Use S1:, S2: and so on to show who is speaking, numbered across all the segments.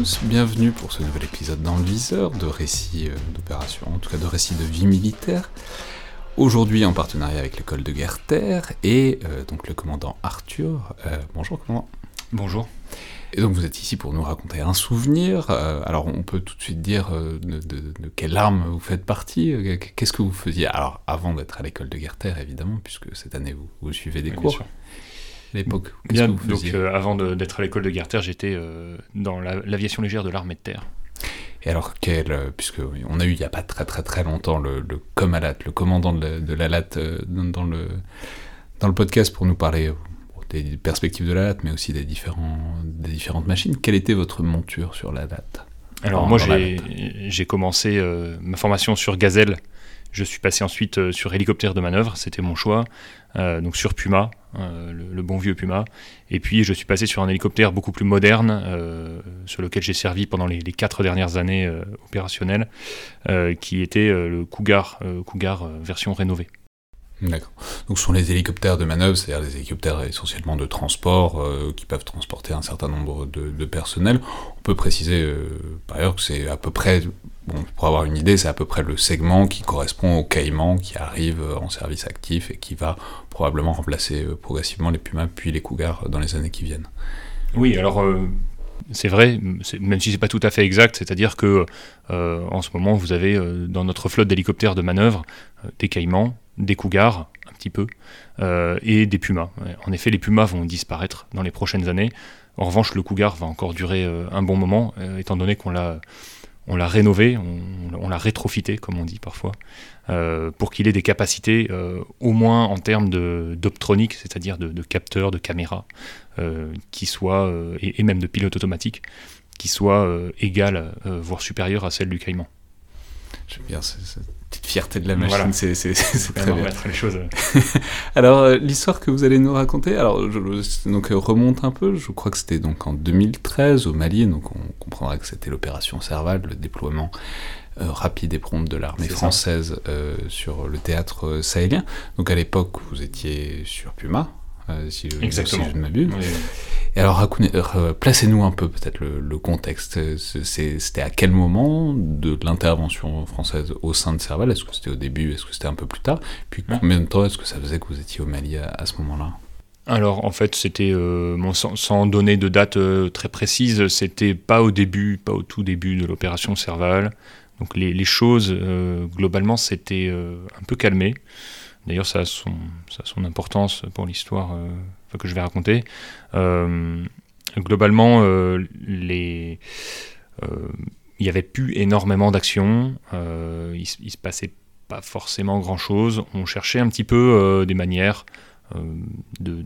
S1: tous, bienvenue pour ce nouvel épisode dans le viseur de récits euh, d'opérations, en tout cas de récits de vie militaire. Aujourd'hui en partenariat avec l'école de guerre terre et euh, donc le commandant Arthur. Euh, bonjour commandant.
S2: Bonjour.
S1: Et donc vous êtes ici pour nous raconter un souvenir. alors on peut tout de suite dire de, quelle arme vous faites partie. Qu'est-ce que vous faisiez Alors avant d'être à l'école de guerre terre évidemment, puisque cette année vous, suivez des cours l'époque
S2: Bien, donc euh, avant d'être à l'école de Guerre-Terre, j'étais euh, dans l'aviation légère de l'armée de terre.
S1: Et alors, quel, euh, puisque on a eu il n'y a pas très très très longtemps le, le Comalat, le commandant de la, LAT dans, le, dans le podcast pour nous parler des perspectives de la LAT, mais aussi des, différents, des différentes machines. Quelle était votre monture sur la LAT
S2: Alors, moi, j'ai commencé ma formation sur Gazelle. Je suis passé ensuite sur hélicoptère de manœuvre, c'était mon choix. Euh, donc sur Puma, euh, le, bon vieux Puma. Et puis je suis passé sur un hélicoptère beaucoup plus moderne, euh, sur lequel j'ai servi pendant les, quatre dernières années opérationnelles, qui était le Cougar, Cougar version rénovée.
S1: D'accord. Donc ce sont les hélicoptères de manœuvre, c'est-à-dire des hélicoptères essentiellement de transport qui peuvent transporter un certain nombre de, de personnels. On peut préciser par ailleurs que c'est à peu près pour avoir une idée, c'est à peu près le segment qui correspond au Caïman qui arrive en service actif et qui va probablement remplacer euh, progressivement les Pumas puis les Cougars dans les années qui viennent.
S2: Oui, alors euh, c'est vrai, même si c'est pas tout à fait exact, c'est-à-dire que euh, en ce moment vous avez dans notre flotte d'hélicoptères de manœuvre des Caïmans, des Cougars, un petit peu, et des Pumas. En effet, les Pumas vont disparaître dans les prochaines années. En revanche, le Cougar va encore durer un bon moment, étant donné qu'on l'a on l'a rénové, on, l'a rétrofité, comme on dit parfois, euh, pour qu'il ait des capacités, euh, au moins en termes d'optronique, c'est-à-dire de, capteurs, de caméras, euh, qui soient, et, même de pilote automatique, qui soient égales, voire supérieures à celles du Caïman.
S1: J'aime bien cette petite fierté de la machine, c'est très bien.
S2: les choses.
S1: alors l'histoire que vous allez nous raconter, alors donc remonte un peu. Je crois que c'était donc en 2013 au Mali, donc on comprendra que c'était l'opération Serval, le déploiement euh, rapide et prompt de l'armée française euh, sur le théâtre euh, sahélien. Donc à l'époque, vous étiez sur Puma, si, je, ne m'abuse. Et alors, placez-nous un peu peut-être le, contexte. C'était à quel moment de l'intervention française au sein de Serval? Est-ce que c'était au début? Est-ce que c'était un peu plus tard? Puis combien de temps est-ce que ça faisait que vous étiez au Mali à ce moment-là?
S2: Alors en fait, c'était euh, sans, donner de date euh, très précise, c'était pas au début, pas au tout début de l'opération Serval. Donc les, choses euh, globalement c'était un peu calmé. D'ailleurs, ça, a son, importance pour l'histoire que je vais raconter. globalement, les il n'y avait plus énormément d'actions, il, il se passait pas forcément grand chose. On cherchait un petit peu des manières euh, de,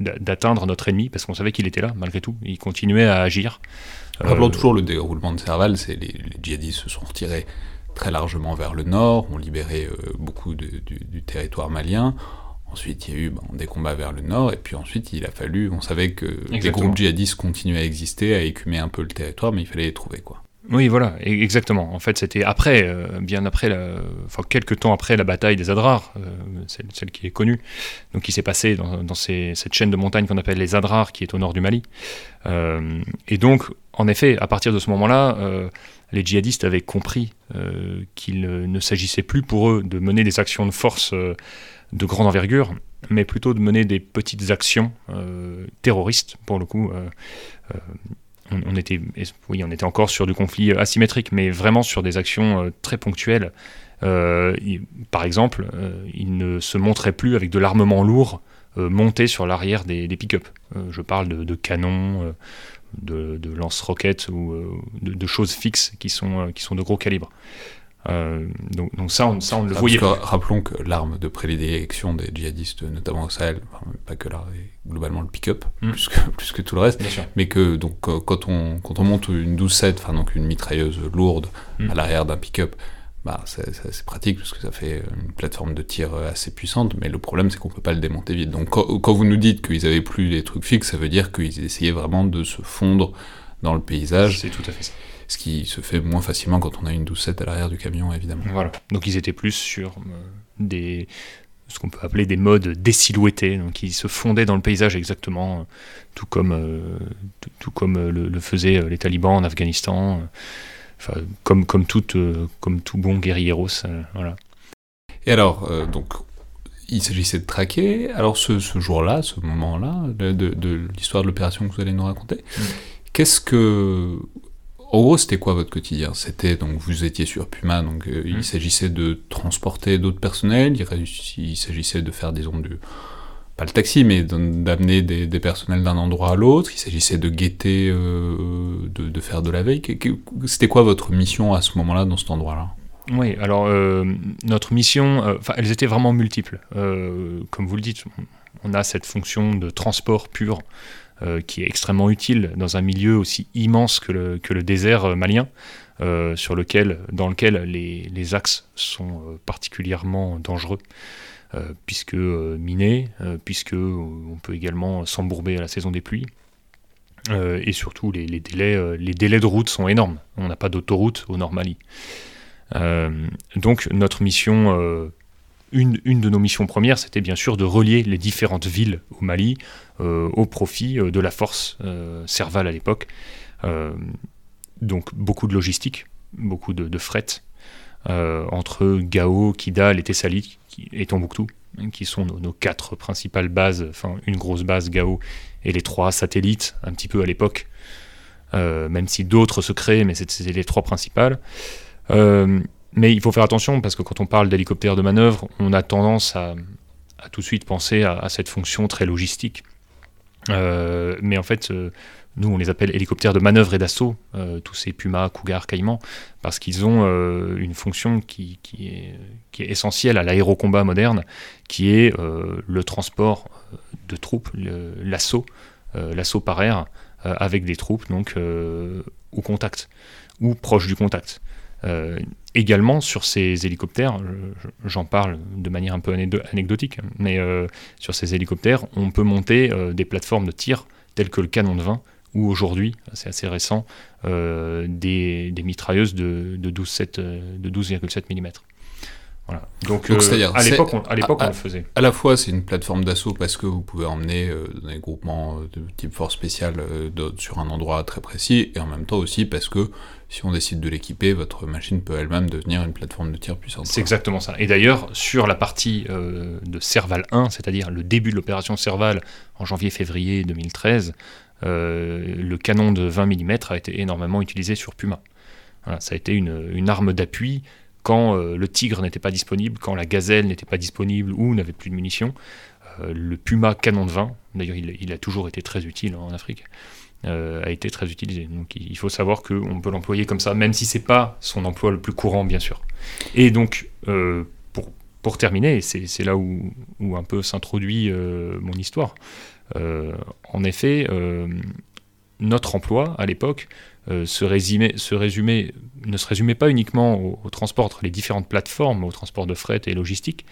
S2: d'atteindre notre ennemi parce qu'on savait qu'il était là malgré tout. Il continuait à agir.
S1: Rappelons euh, toujours le déroulement de Serval, c'est les, djihadistes se sont retirés très largement vers le nord, ont libéré euh, beaucoup du, territoire malien. Ensuite, il y a eu des combats vers le nord, et puis ensuite, il a fallu, on savait que les groupes djihadistes continuaient à exister, à écumer un peu le territoire, mais il fallait les trouver, quoi.
S2: Oui, voilà, e-, exactement. En fait, c'était après, euh, bien après, la, enfin quelques temps après la bataille des Adrar, euh, celle, qui est connue, donc qui s'est passée dans, cette chaîne de montagnes qu'on appelle les Adrar, qui est au nord du Mali. Euh, et donc, en effet, à partir de ce moment-là, les djihadistes avaient compris qu'il ne s'agissait plus pour eux de mener des actions de force de grande envergure, mais plutôt de mener des petites actions terroristes, pour le coup on, était, encore sur du conflit asymétrique, mais vraiment sur des actions euh, très ponctuelles. Euh, par exemple, euh, il ne se montrait plus avec de l'armement lourd monté sur l'arrière des, pick-up. je parle de, canons, de, lance-roquettes ou de, choses fixes qui sont, qui sont de gros calibre. Euh, donc, ça, on, ça, on le ah, voyait.
S1: rappelons que l'arme de prédilection des djihadistes, notamment au Sahel, pas que là, globalement le pick-up, hmm. plus, que, plus que tout le reste, mais que donc, euh, quand, on, quand on monte une 12-7, enfin donc une mitrailleuse lourde hmm. à l'arrière d'un pick-up, bah, c'est pratique parce que ça fait une plateforme de tir assez puissante, mais le problème c'est qu'on peut pas le démonter vite. Donc quand, quand vous nous dites qu'ils avaient plus des trucs fixes, ça veut dire qu'ils essayaient vraiment de se fondre dans le paysage.
S2: C'est tout à fait ça
S1: ce qui se fait moins facilement quand on a une 12-7 à l'arrière du camion, évidemment.
S2: Voilà, donc ils étaient plus sur euh, des ce qu'on peut appeler des modes désilhouettés, donc qui se fondaient dans le paysage exactement, tout comme, tout, comme le, faisaient les talibans en Afghanistan, comme, comme, comme tout bon guerrieros. voilà.
S1: Et alors, donc, il s'agissait de traquer. Alors, ce, jour-là, ce moment-là, de, l'histoire de l'opération que vous allez nous raconter, mm. qu'est-ce que en gros, c'était quoi votre quotidien? C'était donc vous étiez sur Puma, donc euh, il mmh. s'agissait de transporter d'autres personnels, il, s'agissait de faire des ondes pas le taxi, mais d'amener des, personnels d'un endroit à l'autre. Il s'agissait de guetter, euh, de, faire de la veille. C'était quoi votre mission à ce moment-là dans cet endroit-là?
S2: Oui, alors euh, notre mission, elles étaient vraiment multiples. comme vous le dites, on a cette fonction de transport pur euh, qui est extrêmement utile dans un milieu aussi immense que le, désert euh, malien, euh, sur lequel, dans lequel les axes sont particulièrement dangereux. Puisque minés, puisque on peut également s'embourber à la saison des pluies. et surtout, les, délais, les délais de route sont énormes. On n'a pas d'autoroute au Nord Mali. donc notre mission une, de nos missions premières, c'était bien sûr de relier les différentes villes au Mali euh, au profit euh, de la force euh, Serval à l'époque. donc beaucoup de logistique, beaucoup de, fret entre Gao, Kidal et Tessali et Tombouctou, hein, qui sont nos, quatre principales bases, enfin une grosse base Gao et les trois satellites un petit peu à l'époque, même si d'autres se créent, mais c'était les trois principales. Mais il faut faire attention parce que quand on parle d'hélicoptère de manœuvre, on a tendance à, tout de suite penser à, cette fonction très logistique. Euh, mais en fait, euh, nous, on les appelle hélicoptères de manœuvre et d'assaut, euh, tous ces Puma, Cougar, Caïman, parce qu'ils ont une fonction qui, est, essentielle à l'aérocombat moderne, qui est le transport de troupes, l'assaut, l'assaut par air, avec des troupes donc au contact ou proche du contact. Euh, également sur ces hélicoptères, j'en parle de manière un peu anecdotique, mais euh, sur ces hélicoptères, on peut monter euh, des plateformes de tir telles que le canon de 20 ou aujourd'hui, c'est assez récent, des, des, mitrailleuses de, de 12,7 mm. Voilà. Donc, à l'époque, on, on, le faisait.
S1: À la fois, c'est une plateforme d'assaut parce que vous pouvez emmener des groupements de type force spéciale sur un endroit très précis, et en même temps aussi parce que si on décide de l'équiper, votre machine peut elle-même devenir une plateforme de tir puissante.
S2: C'est exactement ça. Et d'ailleurs, sur la partie euh, de Serval 1, c'est-à-dire le début de l'opération Serval en janvier-février 2013, euh, le canon de 20 mm a été énormément utilisé sur Puma. ça a été une, arme d'appui quand euh, le Tigre n'était pas disponible, quand la Gazelle n'était pas disponible ou n'avait plus de munitions. le Puma canon de 20, d'ailleurs il, a toujours été très utile en Afrique, euh, a été très utilisé. Donc il faut savoir qu'on peut l'employer comme ça, même si c'est pas son emploi le plus courant, bien sûr. Et donc, euh, pour, terminer, c'est là où, un peu s'introduit euh, mon histoire. En effet, notre emploi à l'époque résumait, se résumait, ne se résumait pas uniquement au, transport entre les différentes plateformes, au transport de fret et logistique,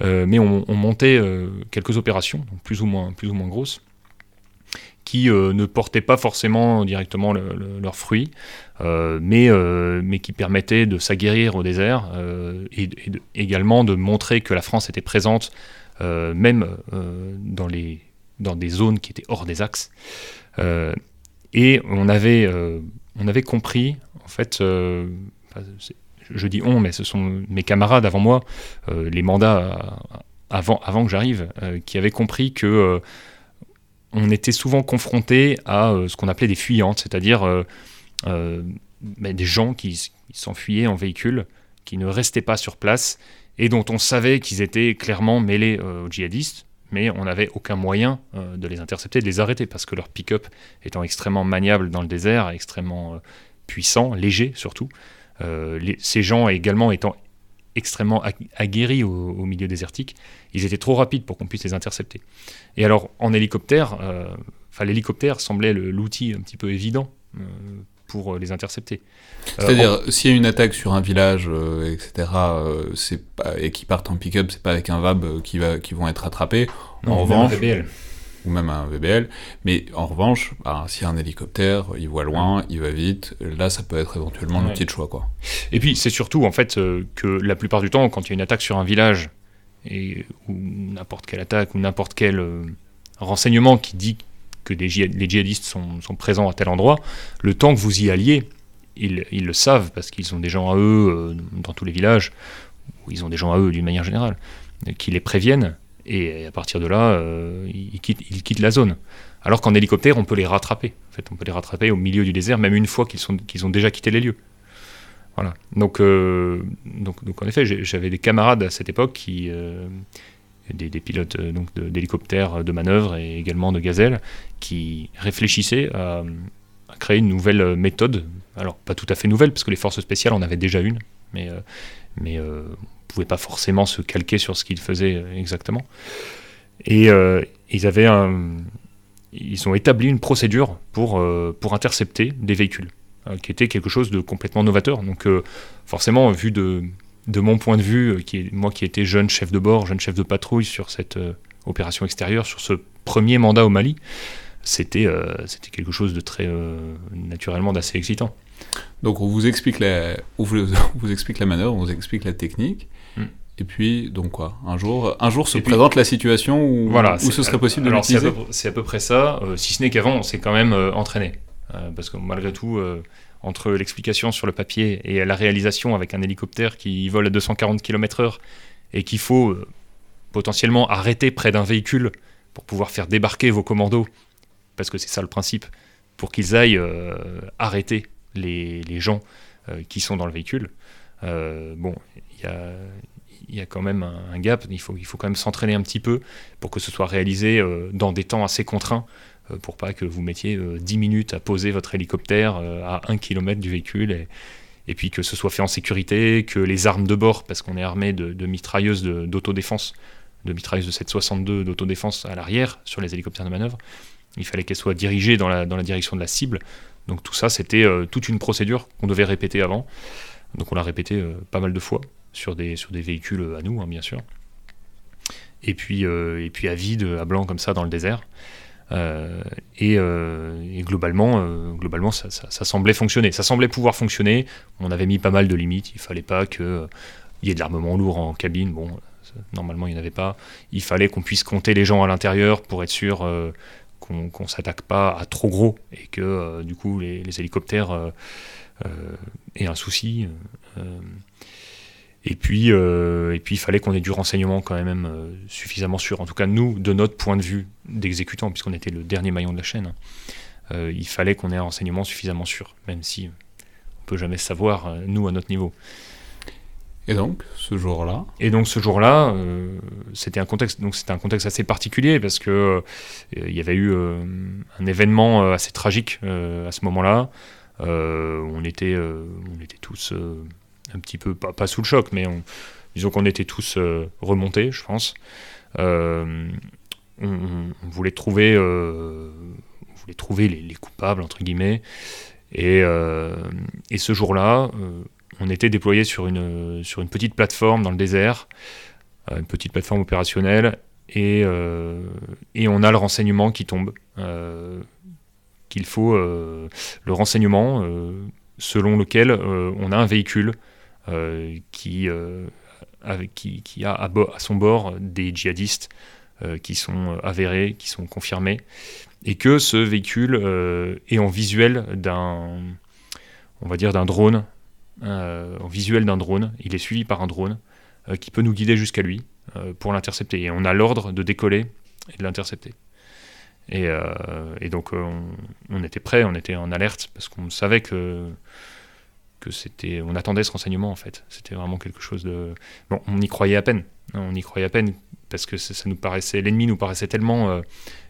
S2: mais on, on montait quelques opérations, plus ou moins, plus ou moins grosses, qui euh, ne portaient pas forcément directement leurs fruits, euh, mais, euh, mais qui permettaient de s'aguerrir au désert et, également de montrer que la France était présente même dans, les, dans des zones qui étaient hors des axes. et on avait, on avait compris, en fait, je dis on, mais ce sont mes camarades avant moi, les mandats avant, avant que j'arrive, qui avaient compris que on était souvent confronté à euh, ce qu'on appelait des fuyantes, c'est-à-dire euh, euh, des gens qui, s'enfuyaient en véhicule, qui ne restaient pas sur place et dont on savait qu'ils étaient clairement mêlés aux djihadistes, mais on n'avait aucun moyen de les intercepter, de les arrêter, parce que leur pick-up étant extrêmement maniable dans le désert, extrêmement puissant, léger surtout, ces gens également étant extrêmement aguerris au, milieu désertique, ils étaient trop rapides pour qu'on puisse les intercepter. Et alors, en hélicoptère, euh, l'hélicoptère semblait l'outil un petit peu évident euh, pour euh, les intercepter.
S1: C'est-à-dire, s'il y a une attaque sur un village, etc., et qui partent en pick-up, c'est pas avec un VAB qui, va, qui vont être attrapés.
S2: en revanche,
S1: ou même un VBL. Mais en revanche, bah, s'il y a un hélicoptère, il voit loin, il va vite, là ça peut être éventuellement un petit choix. Quoi.
S2: Et puis c'est surtout en fait que la plupart du temps, quand il y a une attaque sur un village et, ou n'importe quelle attaque ou n'importe quel renseignement qui dit que les djihadistes sont, présents à tel endroit, le temps que vous y alliez, ils, le savent parce qu'ils ont des gens à eux dans tous les villages, ou ils ont des gens à eux d'une manière générale, qui les préviennent et à partir de là, euh, ils, quittent, la zone. Alors qu'en hélicoptère, on peut les rattraper. En fait, on peut les rattraper au milieu du désert, même une fois qu'ils ont déjà quitté les lieux. Voilà. Donc, euh, donc, donc, en effet, j'avais des camarades à cette époque qui, euh, des, pilotes donc d'hélicoptères de, manœuvre et également de gazelles, qui réfléchissaient à, créer une nouvelle méthode. Alors, pas tout à fait nouvelle, parce que les forces spéciales en avaient déjà une, mais, mais pouvait pas forcément se calquer sur ce qu'ils faisaient euh, exactement. Et euh, ils avaient ils ont établi une procédure pour, euh, pour intercepter des véhicules, qui était quelque chose de complètement novateur. Donc forcément, vu de, de mon point de vue, qui est, moi qui étais jeune chef de bord, jeune chef de patrouille sur cette opération extérieure, sur ce premier mandat au Mali, c'était c'était quelque chose de très naturellement d'assez excitant.
S1: Donc on vous explique la, on vous, vous explique la manœuvre, on vous explique la technique, et puis, donc quoi Un jour, un jour se présente la situation où,
S2: voilà,
S1: où ce serait possible de l'utiliser
S2: C'est à, peu près ça, euh, si ce n'est qu'avant, on s'est quand même euh, entraîné. Euh, parce que malgré tout, entre l'explication sur le papier et la réalisation avec un hélicoptère qui vole à 240 km/h et qu'il faut potentiellement arrêter près d'un véhicule pour pouvoir faire débarquer vos commandos, parce que c'est ça le principe, pour qu'ils aillent arrêter les, gens qui sont dans le véhicule. bon, il y a, quand même un, gap. Il faut, quand même s'entraîner un petit peu pour que ce soit réalisé euh, dans des temps assez contraints euh, pour pas que vous mettiez 10 euh, minutes à poser votre hélicoptère à 1 km du véhicule et, puis que ce soit fait en sécurité, que les armes de bord, parce qu'on est armé de, mitrailleuses d'autodéfense, de, mitrailleuses de 762 d'autodéfense à l'arrière sur les hélicoptères de manœuvre, il fallait qu'elles soient dirigées dans la, dans la direction de la cible. Donc tout ça, c'était toute une procédure qu'on devait répéter avant. Donc on l'a répété pas mal de fois sur des, sur des véhicules à nous, hein, bien sûr. Et puis, euh, et puis à vide, à blanc comme ça dans le désert. Euh, euh, et, globalement, globalement ça, semblait fonctionner. Ça semblait pouvoir fonctionner. On avait mis pas mal de limites. Il fallait pas qu'il y ait de l'armement lourd en cabine. Bon, normalement, il n'y en avait pas. Il fallait qu'on puisse compter les gens à l'intérieur pour être sûr qu'on ne s'attaque pas à trop gros et que du coup les hélicoptères aient un souci. Et puis, euh, et puis il fallait qu'on ait du renseignement quand même euh, suffisamment sûr. En tout cas, nous, de notre point de vue d'exécutant, puisqu'on était le dernier maillon de la chaîne, euh, il fallait qu'on ait un renseignement suffisamment sûr, même si on peut jamais savoir, nous, à notre niveau.
S1: Et donc, ce jour-là
S2: Et donc, ce jour-là, c'était un contexte, donc c'était un contexte assez particulier parce que il y avait eu un événement assez tragique à ce moment-là. on était, on était tous un petit peu, pas, sous le choc, mais disons qu'on était tous euh, remontés, je pense. Euh, on, voulait trouver, euh, on voulait trouver les, coupables, entre guillemets. Et, et ce jour-là, on était déployé sur une, sur une petite plateforme dans le désert, une petite plateforme opérationnelle, et, et on a le renseignement qui tombe. qu'il faut le renseignement selon lequel on a un véhicule qui, euh, qui, a à, son bord des djihadistes euh, qui sont avérés, qui sont confirmés, et que ce véhicule est en visuel d'un, on va dire d'un drone, en visuel d'un drone. Il est suivi par un drone qui peut nous guider jusqu'à lui pour l'intercepter. Et on a l'ordre de décoller et de l'intercepter. Et, et, donc on, on, était prêt, on était en alerte parce qu'on savait que que c'était, on attendait ce renseignement en fait. C'était vraiment quelque chose de, bon, on y croyait à peine. Hein, on y croyait à peine parce que ça, nous paraissait, l'ennemi nous paraissait tellement euh,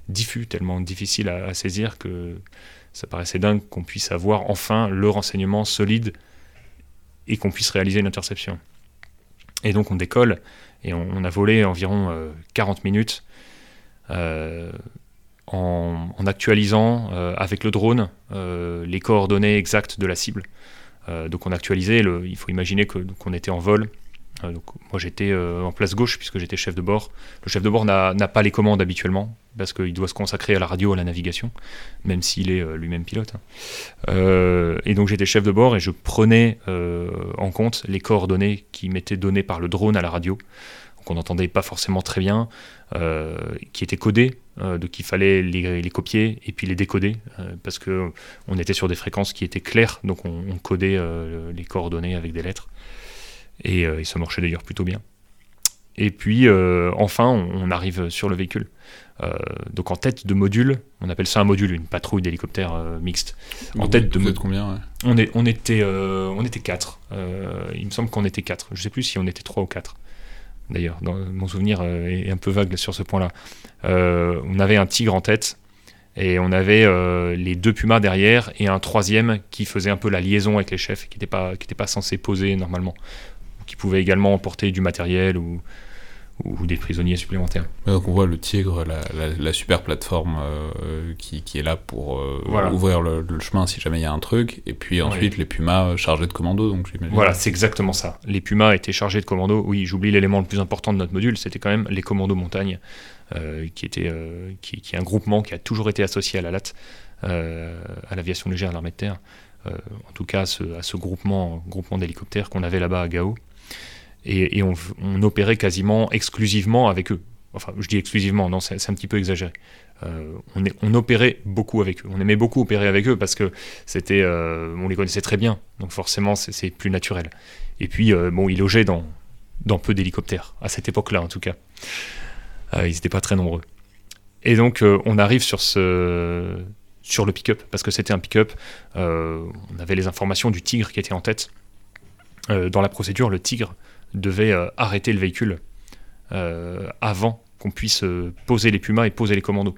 S2: diffus, tellement difficile à, saisir que ça paraissait dingue qu'on puisse avoir enfin le renseignement solide et qu'on puisse réaliser une interception. Et donc on décolle et on, a volé environ 40 euh, minutes. Euh, en, en, actualisant avec le drone les coordonnées exactes de la cible. Euh, donc on actualisait, le, il faut imaginer qu'on était en vol. Euh, moi j'étais euh, en place gauche puisque j'étais chef de bord. Le chef de bord n'a pas les commandes habituellement parce qu'il doit se consacrer à la radio, à la navigation, même s'il est lui-même pilote. Hein. et donc j'étais chef de bord et je prenais en compte les coordonnées qui m'étaient données par le drone à la radio. Qu'on n'entendait pas forcément très bien, qui étaient codés, donc il fallait les, copier et puis les décoder, parce que on était sur des fréquences qui étaient claires, donc on, on codait les coordonnées avec des lettres. Et, et ça marchait d'ailleurs plutôt bien. Et puis enfin, on, arrive sur le véhicule. Euh, donc en tête de module, on appelle ça un module, une patrouille d'hélicoptères euh, mixte.
S1: En tête de combien
S2: on, est, on, était, euh, on était 4. il me semble qu'on était 4. Je sais plus si on était 3 ou 4. D'ailleurs, mon souvenir est un peu vague sur ce point-là. on avait un tigre en tête et on avait les deux pumas derrière et un troisième qui faisait un peu la liaison avec les chefs, qui n'était pas, pas censé poser normalement, qui pouvait également emporter du matériel ou, ou des prisonniers supplémentaires.
S1: Donc on voit le Tigre, la, super plateforme euh, qui, est là pour euh, ouvrir le, chemin si jamais il y a un truc, et puis ensuite les Pumas chargés de commandos, donc
S2: Voilà, c'est exactement ça. Les Pumas étaient chargés de commandos. Oui, j'oublie l'élément le plus important de notre module, c'était quand même les commandos montagne, euh, qui, était, qui, est un groupement qui a toujours été associé à la LAT, à l'aviation légère de l'armée de terre. en tout cas, à ce, à ce groupement, groupement d'hélicoptères qu'on avait là-bas à Gao et, on, opérait quasiment exclusivement avec eux. Enfin, je dis exclusivement, non, c'est un petit peu exagéré. Euh, on, opérait beaucoup avec eux. On aimait beaucoup opérer avec eux parce que c'était, euh, on les connaissait très bien, donc forcément c'est plus naturel. Et puis, euh, bon, ils logeaient dans, peu d'hélicoptères, à cette époque-là en tout cas. ils n'étaient pas très nombreux. Et donc, on arrive sur le pick-up, parce que c'était un pick-up. on avait les informations du tigre qui était en tête. dans la procédure, le tigre devait euh, arrêter le véhicule euh, avant qu'on puisse euh, poser les pumas et poser les commandos.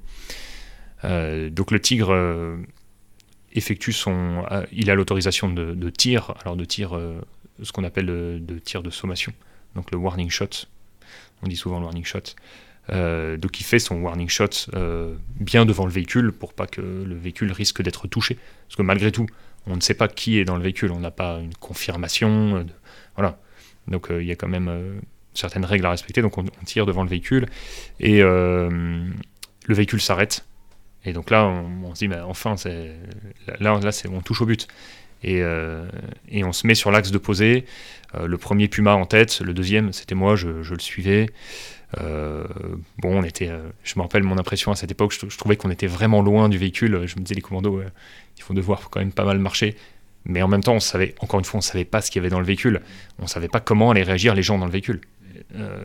S2: donc le Tigre effectue son, il a l'autorisation de, tir, alors de tir, ce qu'on appelle de, tir de sommation, donc le warning shot. On dit souvent le warning shot. donc il fait son warning shot bien devant le véhicule pour pas que le véhicule risque d'être touché. Parce que malgré tout, on ne sait pas qui est dans le véhicule, on n'a pas une confirmation. voilà. Donc euh, il y a quand même euh, certaines règles à respecter. Donc on, tire devant le véhicule et euh, le véhicule s'arrête. Et donc là, on, se dit, bah, enfin, là, là on touche au but. Et, on se met sur l'axe de poser. le premier Puma en tête, le deuxième, c'était moi, je, le suivais. bon, on était, je me rappelle mon impression à cette époque, je, trouvais qu'on était vraiment loin du véhicule. Je me disais, les commandos, ils font devoir quand même pas mal marcher. Mais en même temps, on savait, encore une fois, on ne savait pas ce qu'il y avait dans le véhicule. On ne savait pas comment allaient réagir les gens dans le véhicule. Euh,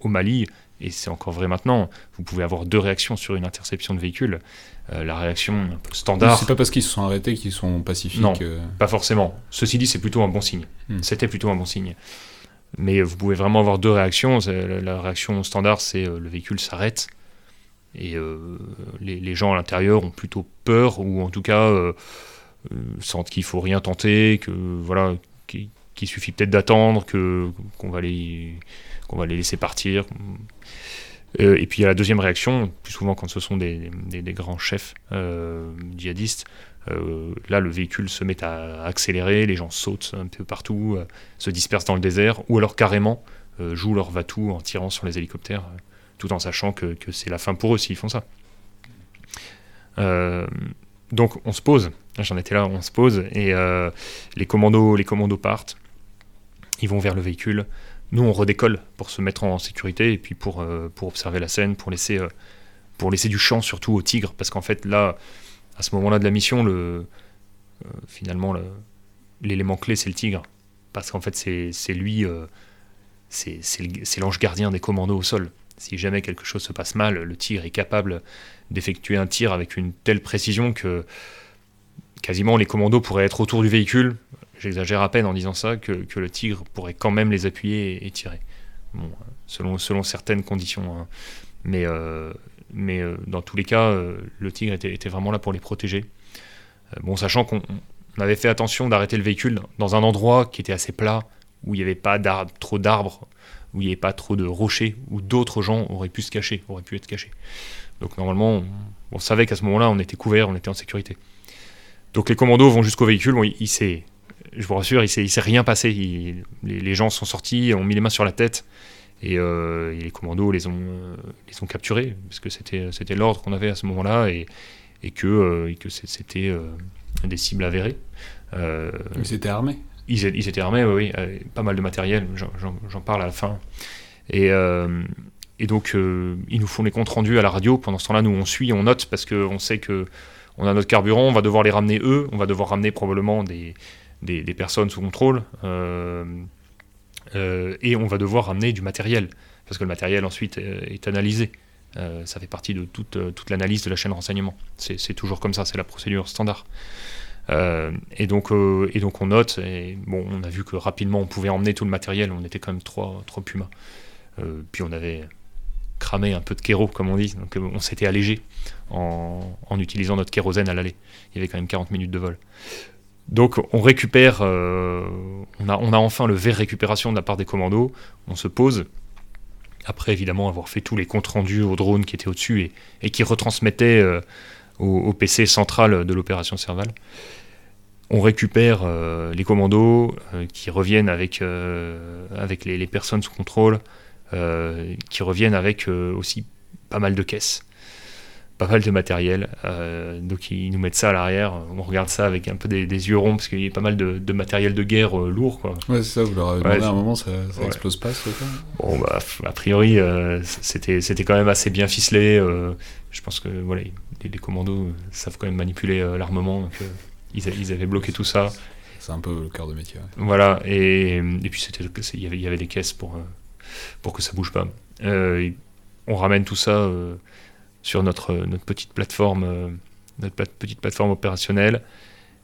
S2: au Mali, et c'est encore vrai maintenant, vous pouvez avoir deux réactions sur une interception de véhicule. Euh, la réaction un peu standard.
S1: C'est pas parce qu'ils se sont arrêtés qu'ils sont pacifiques.
S2: Non, euh. pas forcément. Ceci dit, c'est plutôt un bon signe. Hmm. C'était plutôt un bon signe. Mais vous pouvez vraiment avoir deux réactions. La réaction standard, c'est le véhicule s'arrête et les, les, gens à l'intérieur ont plutôt peur ou en tout cas sentent qu'il faut rien tenter, que voilà, qu'il suffit peut-être d'attendre, que qu'on va les qu'on va les laisser partir. Euh, et puis il y a la deuxième réaction, plus souvent quand ce sont des, des, grands chefs euh, djihadistes, là le véhicule se met à accélérer, les gens sautent un peu partout, se dispersent dans le désert, ou alors carrément jouent leur va-tout en tirant sur les hélicoptères, tout en sachant que, que c'est la fin pour eux s'ils font ça. donc on se pose, J'en étais là, on se pose et euh, les, commandos, les commandos partent. Ils vont vers le véhicule. Nous, on redécolle pour se mettre en sécurité et puis pour, euh, pour observer la scène, pour laisser, euh, pour laisser du champ surtout au tigre. Parce qu'en fait, là, à ce moment-là de la mission, le, finalement, l'élément clé, c'est le tigre. Parce qu'en fait, c'est lui, c'est l'ange gardien des commandos au sol. Si jamais quelque chose se passe mal, le tigre est capable d'effectuer un tir avec une telle précision que quasiment les commandos pourraient être autour du véhicule, j'exagère à peine en disant ça, que, le tigre pourrait quand même les appuyer et, tirer. Bon, selon, certaines conditions. Hein. Mais, euh, euh, dans tous les cas, euh, le tigre était, vraiment là pour les protéger. sachant qu'on avait fait attention d'arrêter le véhicule dans un endroit qui était assez plat, où il n'y avait pas trop d'arbres, où il n'y avait pas trop de rochers, où d'autres gens auraient pu se cacher, auraient pu être cachés. Donc normalement, on, on savait qu'à ce moment-là, on était couvert, on était en sécurité. Donc les commandos vont jusqu'au véhicule. Bon, il, s'est, je vous rassure, il s'est, s'est rien passé. les, gens sont sortis, ont mis les mains sur la tête. Et, euh, les commandos les ont, les ont capturés, parce que c'était, c'était l'ordre qu'on avait à ce moment-là, et, et que, euh, que c'était euh, des cibles avérées.
S1: ils étaient armés
S2: ils, ils, étaient armés, oui, oui pas mal de matériel, j'en, parle à la fin. Et, et donc, ils nous font les comptes rendus à la radio. Pendant ce temps-là, nous, on suit, on note, parce qu'on sait que on a notre carburant, on va devoir les ramener eux, on va devoir ramener probablement des, personnes sous contrôle, et on va devoir ramener du matériel, parce que le matériel ensuite est analysé. Euh, ça fait partie de toute, euh, l'analyse de la chaîne renseignement. C'est toujours comme ça, c'est la procédure standard. Euh, et, donc, et donc on note, et bon, on a vu que rapidement on pouvait emmener tout le matériel, on était quand même trois, trois pumas. puis on avait cramé un peu de kéro, comme on dit, donc on s'était allégé en, utilisant notre kérosène à l'aller. Il y avait quand même 40 minutes de vol. Donc on récupère, on, a, on a enfin le verre récupération de la part des commandos, on se pose, après évidemment avoir fait tous les comptes rendus au drone qui était au-dessus et, qui retransmettaient euh, au, PC central de l'opération Serval. On récupère euh, les commandos euh, qui reviennent avec, avec les, personnes sous contrôle, qui reviennent avec aussi pas mal de caisses pas mal de matériel. Euh, donc ils nous mettent ça à l'arrière. On regarde ça avec un peu des, yeux ronds parce qu'il y a pas mal de, matériel de guerre euh, lourd. Quoi.
S1: Ouais, c'est ça, vous leur avez demandé à un moment, ça, ça explose pas ce
S2: Bon, bah, a priori, euh, c'était, c'était quand même assez bien ficelé. je pense que voilà, les, commandos savent quand même manipuler l'armement. Donc, ils, ils, avaient bloqué tout ça.
S1: C'est un peu le cœur de métier.
S2: Voilà, et, et puis c'était, il, y avait, il y avait des caisses pour, pour que ça bouge pas. on ramène tout ça sur notre, notre petite plateforme, euh, notre petite plateforme opérationnelle.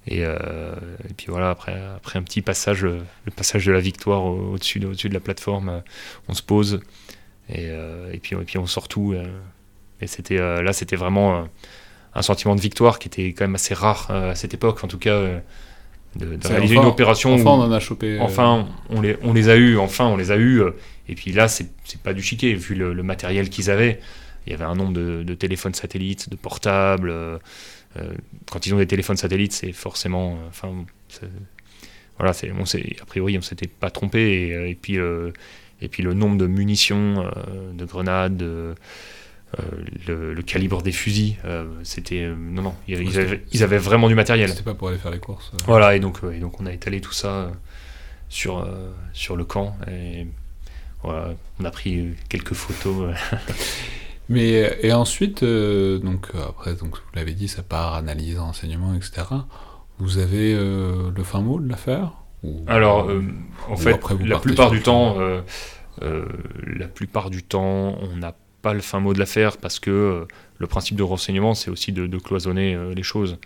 S2: Et, euh, et, puis voilà, après, après un petit passage, le passage de la victoire au-dessus de, au de la plateforme, euh, on se pose et, et, puis, et puis on sort tout. Et c'était là, c'était vraiment un sentiment de victoire qui était quand même assez rare à cette époque, en tout cas. De, réaliser une opération.
S1: Enfin, on en a chopé.
S2: Enfin, on les, on les a eus, enfin, on les a eus. Et puis là, c'est pas du chiquet, vu le, le matériel qu'ils avaient il y avait un nombre de, téléphones satellites, de portables. Euh, euh, quand ils ont des téléphones satellites, c'est forcément. Euh, enfin, voilà, c'est, on a priori, on s'était pas trompé. Et, puis, et puis le nombre de munitions, de grenades, le, calibre des fusils, c'était non non, ils, avaient, vraiment du matériel.
S1: C'était pas pour aller faire les courses.
S2: Voilà, et donc, et donc on a étalé tout ça sur sur le camp et voilà, on a pris quelques photos.
S1: Mais et ensuite, euh, donc après, donc vous l'avez dit, ça part analyse, renseignement, etc. Vous avez euh, le fin mot de l'affaire
S2: Alors, euh, en fait, la plupart du temps, la plupart du temps, on n'a pas le fin mot de l'affaire parce que le principe de renseignement, c'est aussi de, cloisonner les choses.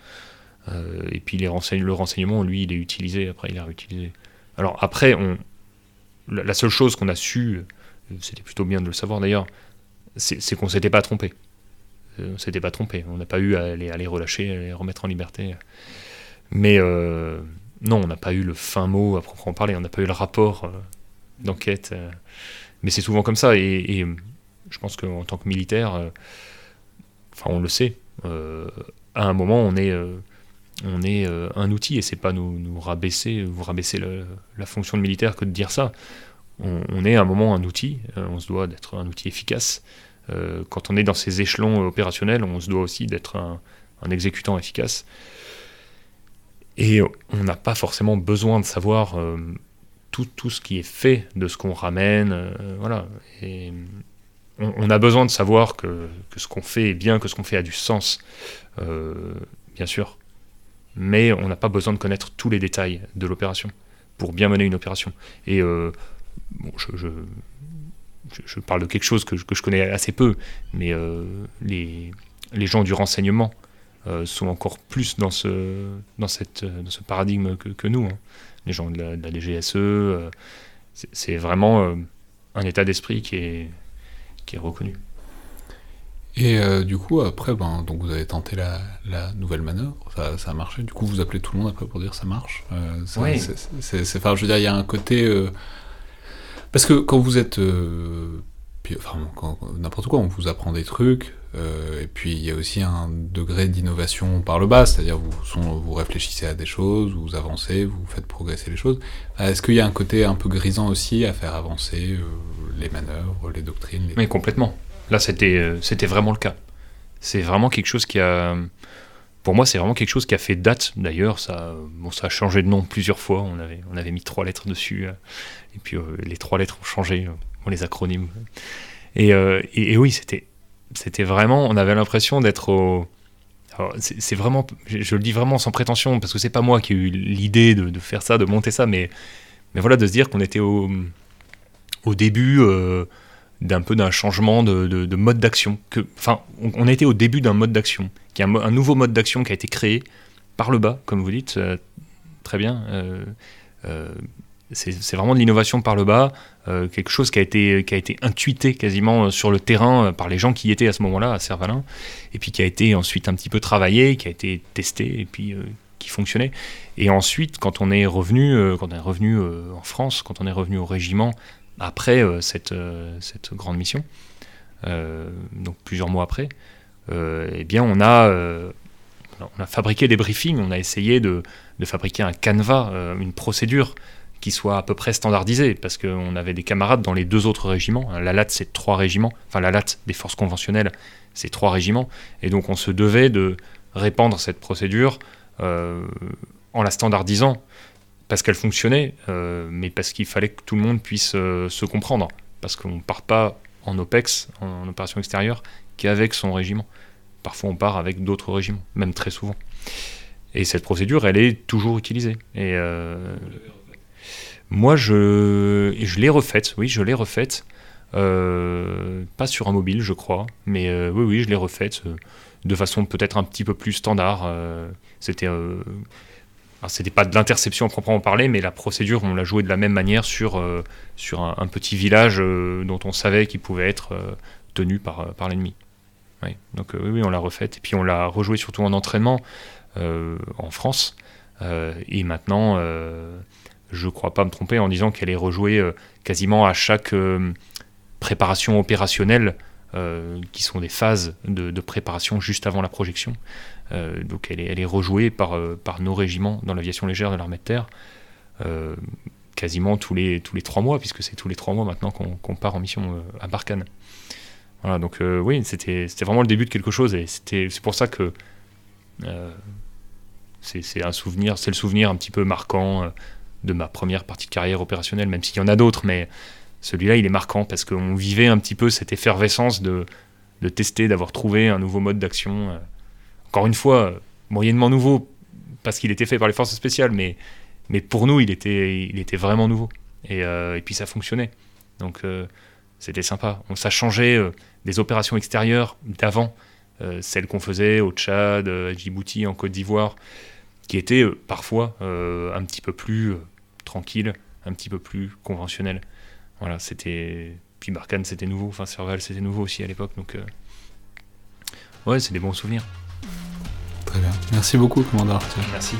S2: et puis les le renseignement, lui, il est utilisé. Après, il est réutilisé. Alors après, on, la seule chose qu'on a su, c'était plutôt bien de le savoir d'ailleurs, c'est qu'on s'était pas trompé. Euh, on s'était pas trompé. On n'a pas eu à les, relâcher, à les remettre en liberté. Mais euh, non, on n'a pas eu le fin mot à proprement parler. On n'a pas eu le rapport euh, d'enquête. mais c'est souvent comme ça. Et, je pense qu'en tant que militaire, enfin, on le sait. à un moment, on est on est un outil et c'est pas nous, nous rabaisser, vous rabaisser la fonction de militaire que de dire ça on, est à un moment un outil, euh, on se doit d'être un outil efficace. Euh, quand on est dans ces échelons opérationnels, on se doit aussi d'être un, exécutant efficace. Et on n'a pas forcément besoin de savoir euh, tout, ce qui est fait de ce qu'on ramène. voilà. On, a besoin de savoir que ce qu'on fait est bien, que ce qu'on fait a du sens, bien sûr. Mais on n'a pas besoin de connaître tous les détails de l'opération pour bien mener une opération. Et bon, je, parle de quelque chose que, je connais assez peu, mais euh, les, gens du renseignement euh, sont encore plus dans ce, dans cette, dans ce paradigme que, nous. Hein. Les gens de la, DGSE, euh, c'est vraiment un état d'esprit qui est, qui est reconnu.
S1: Et du coup, après, ben, donc vous avez tenté la, la nouvelle manœuvre, ça, ça, a marché. Du coup, vous appelez tout le monde après pour dire ça marche.
S2: oui.
S1: C'est, enfin, je veux dire, il y a un côté parce que quand vous êtes. Euh, enfin, n'importe quoi, on vous apprend des trucs, euh, et puis il y a aussi un degré d'innovation par le bas, c'est-à-dire vous, vous réfléchissez à des choses, vous avancez, vous faites progresser les choses. Est-ce qu'il y a un côté un peu grisant aussi à faire avancer euh, les manœuvres, les doctrines
S2: Mais complètement. Là, c'était, c'était vraiment le cas. C'est vraiment quelque chose qui a pour moi, c'est vraiment quelque chose qui a fait date. D'ailleurs, ça, bon, ça a changé de nom plusieurs fois. On avait, on avait mis trois lettres dessus. Euh, et puis, euh, les trois lettres ont changé. les acronymes. Et, et, oui, c'était, c'était vraiment, on avait l'impression d'être au. C'est vraiment, je, le dis vraiment sans prétention, parce que c'est pas moi qui ai eu l'idée de, de, faire ça, de monter ça, mais, mais voilà, de se dire qu'on était au, au début d'un peu d'un changement de, de, mode d'action. Enfin, on, on, était au début d'un mode d'action, qui est un, un, nouveau mode d'action qui a été créé par le bas, comme vous dites, euh, très bien. Euh, euh, c'est vraiment de l'innovation par le bas, quelque chose qui a, été, qui a été intuité quasiment sur le terrain par les gens qui y étaient à ce moment-là, à Servalin, et puis qui a été ensuite un petit peu travaillé, qui a été testé, et puis qui fonctionnait. Et ensuite, quand on est revenu, quand on est revenu en France, quand on est revenu au régiment, après euh, cette, euh, cette, grande mission, euh, donc plusieurs mois après, eh bien on a, fabriqué des briefings, on a essayé de, fabriquer un canevas, une procédure qui soit à peu près standardisée, parce qu'on avait des camarades dans les deux autres régiments. La LAT, c'est trois régiments, enfin la LAT des forces conventionnelles, c'est trois régiments, et donc on se devait de répandre cette procédure en la standardisant parce qu'elle fonctionnait, euh, mais parce qu'il fallait que tout le monde puisse euh, se comprendre. Parce qu'on ne part pas en OPEX, en, opération extérieure, qu'avec son régiment. Parfois on part avec d'autres régiments, même très souvent. Et cette procédure, elle est toujours utilisée. Euh, moi, je, je l'ai refaite, oui, je l'ai refaite. pas sur un mobile, je crois, mais oui, oui, je l'ai refaite de façon peut-être un petit peu plus standard. C'était c'était pas de l'interception proprement parler, mais la procédure, on l'a joué de la même manière sur, euh, sur un, petit village euh, dont on savait qu'il pouvait être euh, tenu par, par l'ennemi. Donc oui, on l'a refaite. Et puis on l'a rejoué surtout en entraînement en France. et maintenant, je crois pas me tromper en disant qu'elle est rejouée quasiment à chaque préparation opérationnelle, qui sont des phases de, préparation juste avant la projection. Euh, donc elle est, elle est rejouée par, euh, par nos régiments dans l'aviation légère de l'armée de terre euh, quasiment tous les, tous les trois mois, puisque c'est tous les trois mois maintenant qu'on part en mission à Barkhane. Voilà, donc oui, c'était vraiment le début de quelque chose, et c'est pour ça que c'est un souvenir, c'est le souvenir un petit peu marquant de ma première partie de carrière opérationnelle, même s'il y en a d'autres, mais celui-là, il est marquant parce qu'on vivait un petit peu cette effervescence de, de tester, d'avoir trouvé un nouveau mode d'action encore une fois, moyennement nouveau, parce qu'il était fait par les forces spéciales, mais, mais pour nous, il était, il était vraiment nouveau. Et, euh, puis ça fonctionnait. Donc euh, c'était sympa. On, ça changeait euh, des opérations extérieures d'avant, celles qu'on faisait au Tchad, à Djibouti, en Côte d'Ivoire, qui étaient parfois un petit peu plus tranquilles, un petit peu plus conventionnelles. Voilà, c'était. Puis Barkhane, c'était nouveau. Enfin, Serval, c'était nouveau aussi à l'époque. Donc, ouais, c'est des bons souvenirs.
S1: Très bien. Merci beaucoup, commandant
S2: Merci.